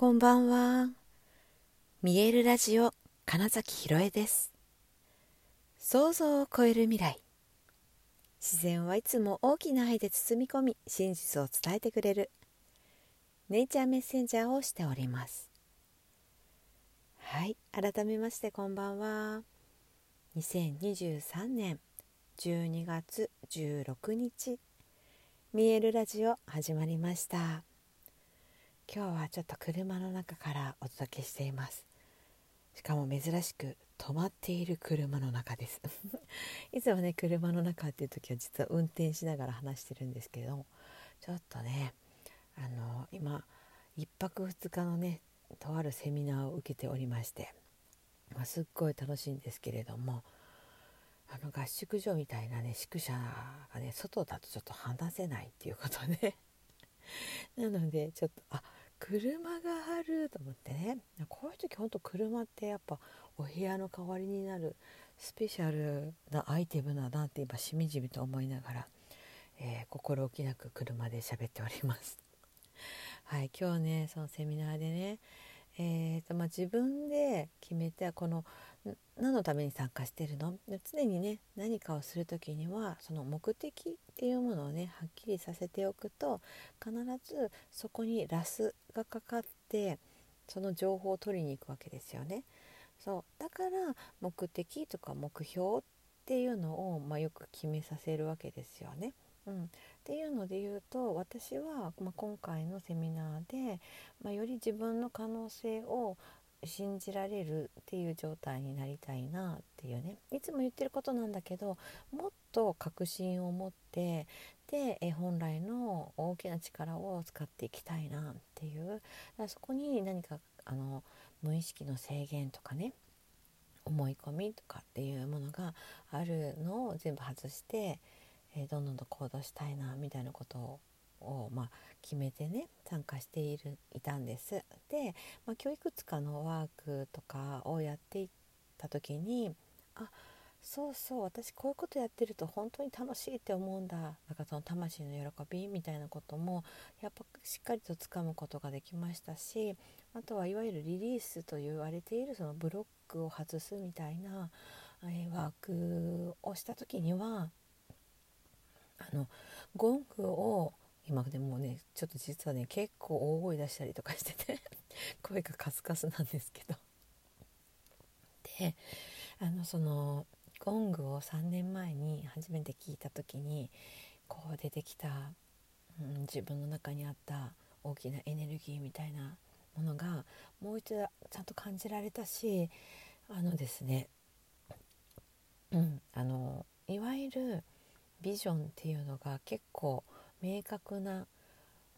こんばんは。見えるラジオ金崎ひろえです。想像を超える未来。自然はいつも大きな愛で包み込み、真実を伝えてくれる。ネイチャーメッセンジャーをしております。はい、改めましてこんばんは。2023年12月16日、見えるラジオ始まりました。今日はちょっと車の中からお届けしています。しかも珍しく止まっている車の中です。いつもね車の中っていう時は実は運転しながら話してるんですけれどもちょっとねあの今1泊2日のねとあるセミナーを受けておりまして、まあ、すっごい楽しいんですけれどもあの合宿所みたいなね宿舎がね外だとちょっと話せないっていうことで。なのでちょっとあ車があると思ってねこういう時ほんと車ってやっぱお部屋の代わりになるスペシャルなアイテムだなって今しみじみと思いながら、えー、心置きなく車で喋っております。はい、今日ねそのセミナーでね、えーとまあ、自分で決めたこの何のために参加してるの？常にね何かをする時にはその目的っていうものをねはっきりさせておくと必ずそこにラスがかかってその情報を取りに行くわけですよね。そうだから目的とか目標っていうのを、まあ、よく決めさせるわけですよね。うん、っていうので言うと私は、まあ、今回のセミナーで、まあ、より自分の可能性を信じられるっていう状態になりたいなっていうね。いつも言ってることなんだけどもっと確信を持ってでえ本来の大きな力を使っていきたいなっていう。だそこに何かあの無意識の制限とかね思い込みとかっていうものがあるのを全部外して、え、どんどんと行動したいなみたいなことをを、まあ、決めてね参加しているいたんです。で、まあ、今日いくつかのワークとかをやっていった時にあそうそう私こういうことやってると本当に楽しいって思うんだなんかその魂の喜びみたいなこともやっぱしっかりとつかむことができましたしあとはいわゆるリリースと言われているそのブロックを外すみたいな、えー、ワークをした時にはあのゴングを今でもねちょっと実はね結構大声出したりとかしてて 声がカスカスなんですけど。であのそのゴングを3年前に初めて聞いた時にこう出てきた、うん、自分の中にあった大きなエネルギーみたいなものがもう一度ちゃんと感じられたしあのですね、うん、あのいわゆるビジョンっていうのが結構明確な、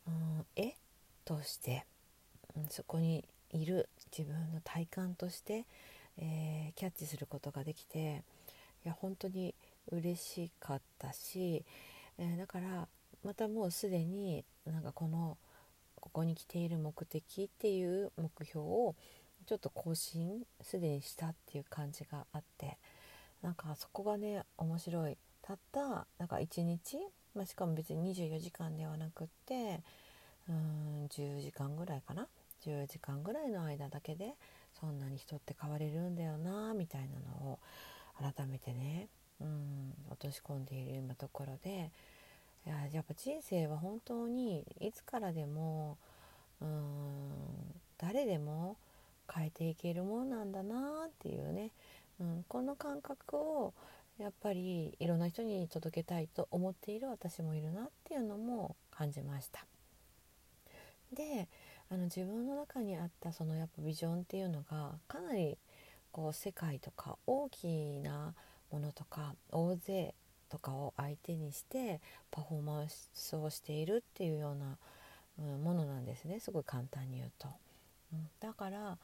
うん、絵として、うん、そこにいる自分の体感として、えー、キャッチすることができていや本当に嬉しかったし、えー、だからまたもうすでになんかこのここに来ている目的っていう目標をちょっと更新すでにしたっていう感じがあってなんかそこがね面白い。たったなんか1日まあ、しかも別に24時間ではなくってうん10時間ぐらいかな。10時間ぐらいの間だけでそんなに人って変われるんだよなみたいなのを改めてねうん落とし込んでいる今ところでいややっぱ人生は本当にいつからでもうん誰でも変えていけるもんなんだなっていうね、うん、この感覚をやっぱりいろんな人に届けたいと思っている私もいるなっていうのも感じました。であの自分の中にあったそのやっぱビジョンっていうのがかなりこう世界とか大きなものとか大勢とかを相手にしてパフォーマンスをしているっていうような、ものなんですねすごい簡単に言うと。だから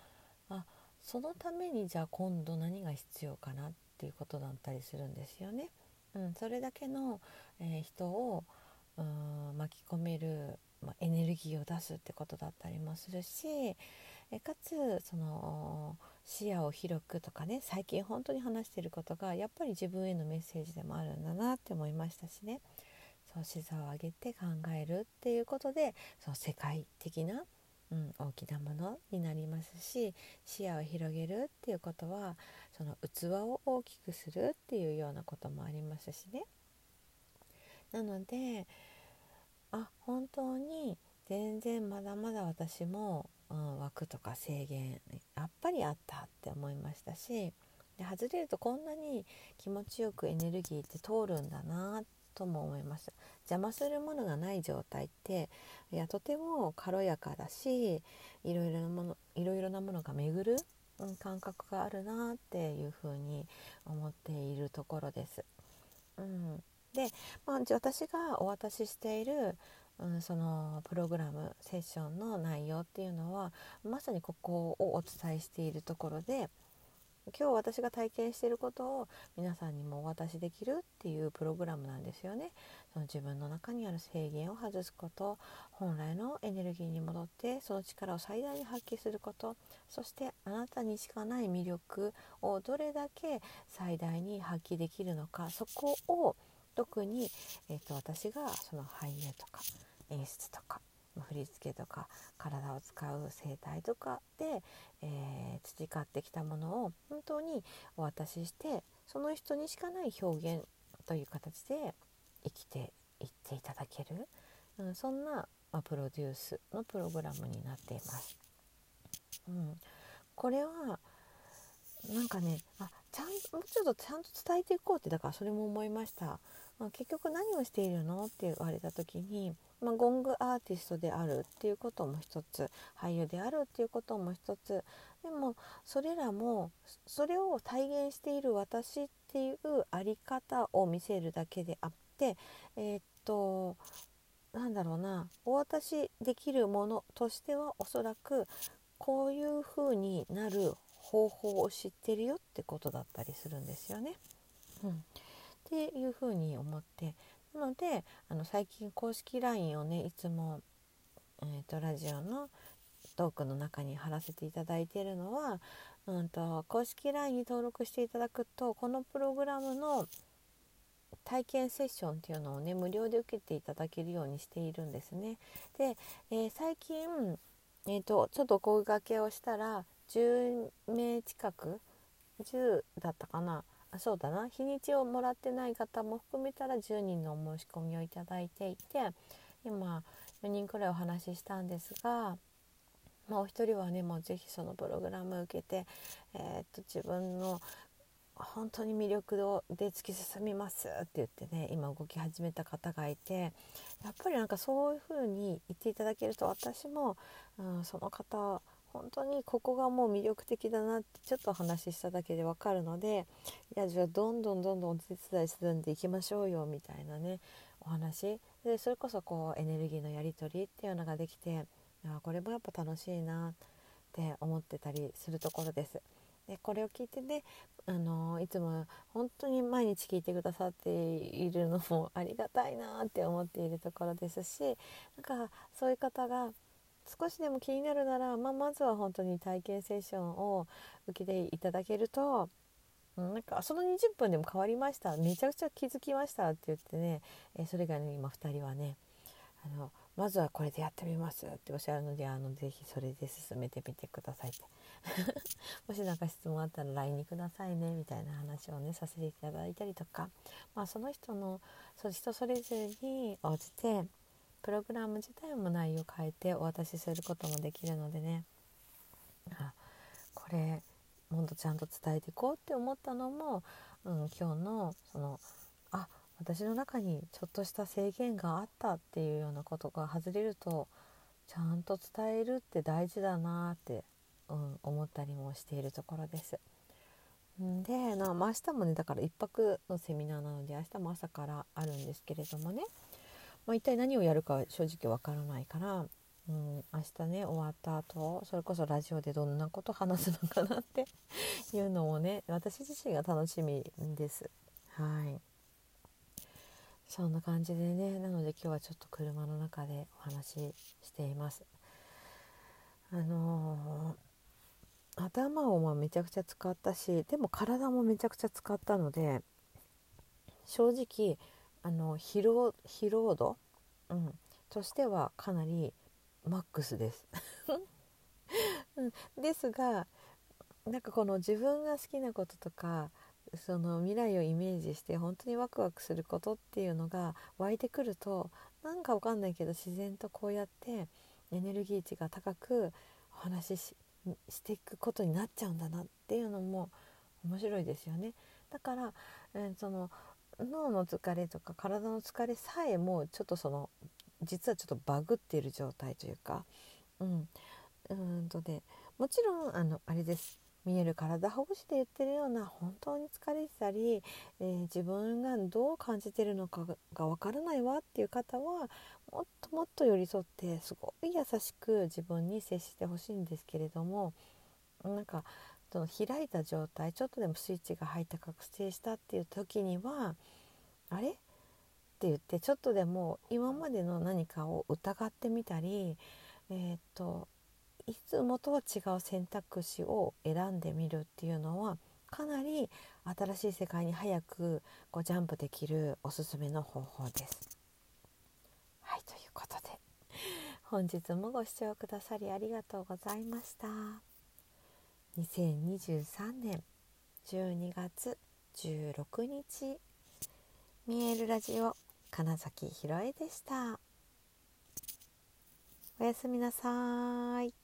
あそのためにじゃあ今度何が必要かなっっていうことだったりするんですよね。うん、それだけの、えー、人をうん巻き込める、まあ、エネルギーを出すってことだったりもするしえかつその視野を広くとかね最近本当に話してることがやっぱり自分へのメッセージでもあるんだなって思いましたしねそう視座を上げて考えるっていうことでその世界的な、うん、大きなものになりますし視野を広げるっていうことはその器を大きくするっていうようなこともありますしね。なのであ本当に全然まだまだ私も、うん、枠とか制限やっぱりあったって思いましたしで外れるとこんなに気持ちよくエネルギーって通るんだなっとも思います邪魔するものがない状態っていやとても軽やかだしいろいろなものいろいろなものが巡る、うん、感覚があるなっていうふうに思っているところです。うん、で、まあ、私がお渡ししているうん、そのプログラムセッションの内容っていうのはまさにここをお伝えしているところで今日私が体験していることを皆さんにもお渡しできるっていうプログラムなんですよね。その自分の中にある制限を外すこと本来のエネルギーに戻ってその力を最大に発揮することそしてあなたにしかない魅力をどれだけ最大に発揮できるのかそこを特に、えーと私がその俳優とか演出とか振り付けとか体を使う声帯とかで、えー、培ってきたものを本当にお渡ししてその人にしかない表現という形で生きていっていただける、うん、そんな、まあ、プロデュースのプログラムになっています。うん、これはなんかねあちゃんもうちょっとちゃんと伝えていこうってだからそれも思いました。まあ、結局何をしているのって言われた時にまあ、ゴングアーティストであるっていうことも一つ俳優であるっていうことも一つでもそれらもそれを体現している私っていうあり方を見せるだけであってえー、っとなんだろうなお渡しできるものとしてはおそらくこういう風になる方法を知ってるよってことだったりするんですよね。うん、っていう風に思ってのであの最近公式 LINE をねいつも、えーと、ラジオのトークの中に貼らせていただいているのは、うんと、公式 LINE に登録していただくとこのプログラムの体験セッションっていうのをね無料で受けていただけるようにしているんですね。で、えー、最近、えーと、ちょっと声がけをしたら10名近く10だったかなあそうだな。日にちをもらってない方も含めたら10人のお申し込みをいただいていて今4人くらいお話ししたんですが、まあ、お一人はねもう是非そのプログラム受けて、えー、っと自分の本当に魅力で突き進みますって言ってね今動き始めた方がいてやっぱりなんかそういう風に言っていただけると私も、うん、その方本当にここがもう魅力的だなってちょっとお話ししただけでわかるのでいやじゃあどんどんどんどんお手伝いするんでいきましょうよみたいなねお話でそれこそこうエネルギーのやり取りっていうのができてあこれもやっぱ楽しいなって思ってたりするところです。でこれを聞いてね、あのいつも本当に毎日聞いてくださっているのもありがたいなって思っているところですしなんかそういう方が少しでも気になるなら、まあ、まずは本当に体験セッションを受けていただけると、うん、なんかその20分でも変わりました。めちゃくちゃ気づきましたって言ってね、えそれ以外の今2人はねあのまずはこれでやってみますっておっしゃるのであのぜひそれで進めてみてくださいって。もし何か質問あったら LINE にくださいねみたいな話をねさせていただいたりとか、まあ、その人のそ人それぞれに応じてプログラム自体も内容変えてお渡しすることもできるのでねあこれもっとちゃんと伝えていこうって思ったのも、うん、今日のそのあ私の中にちょっとした制限があったっていうようなことが外れるとちゃんと伝えるって大事だなって、うん、思ったりもしているところです。で、まあ、明日もねだから1泊のセミナーなので明日も朝からあるんですけれどもねまあ、一体何をやるかは正直わからないから、うん、明日ね終わった後それこそラジオでどんなこと話すのかなって いうのをね私自身が楽しみです。はいそんな感じでねなので今日はちょっと車の中でお話ししています。あのー、頭をまめちゃくちゃ使ったしでも体もめちゃくちゃ使ったので正直あの疲労疲労度、うん、としてはかなりマックスです。ですがなんかこの自分が好きなこととかその未来をイメージして本当にワクワクすることっていうのが湧いてくるとなんかわかんないけど自然とこうやってエネルギー値が高くお話ししていくことになっちゃうんだなっていうのも面白いですよね。だから、えー、その脳の疲れとか体の疲れさえもちょっとその実はちょっとバグっている状態というか、うん、うんとでもちろんあのあれです。見える体ほぐしで言ってるような本当に疲れてたり、えー、自分がどう感じてるのかが分からないわっていう方はもっともっと寄り添ってすごい優しく自分に接してほしいんですけれどもなんかその開いた状態ちょっとでもスイッチが入った覚醒したっていう時にはあれ？って言ってちょっとでも今までの何かを疑ってみたりえー、っといつもとは違う選択肢を選んでみるっていうのはかなり新しい世界に早くこうジャンプできるおすすめの方法です。はいということで本日もご視聴くださりありがとうございました。2023年12月16日見えるラジオ金崎ひろえでした。おやすみなさい。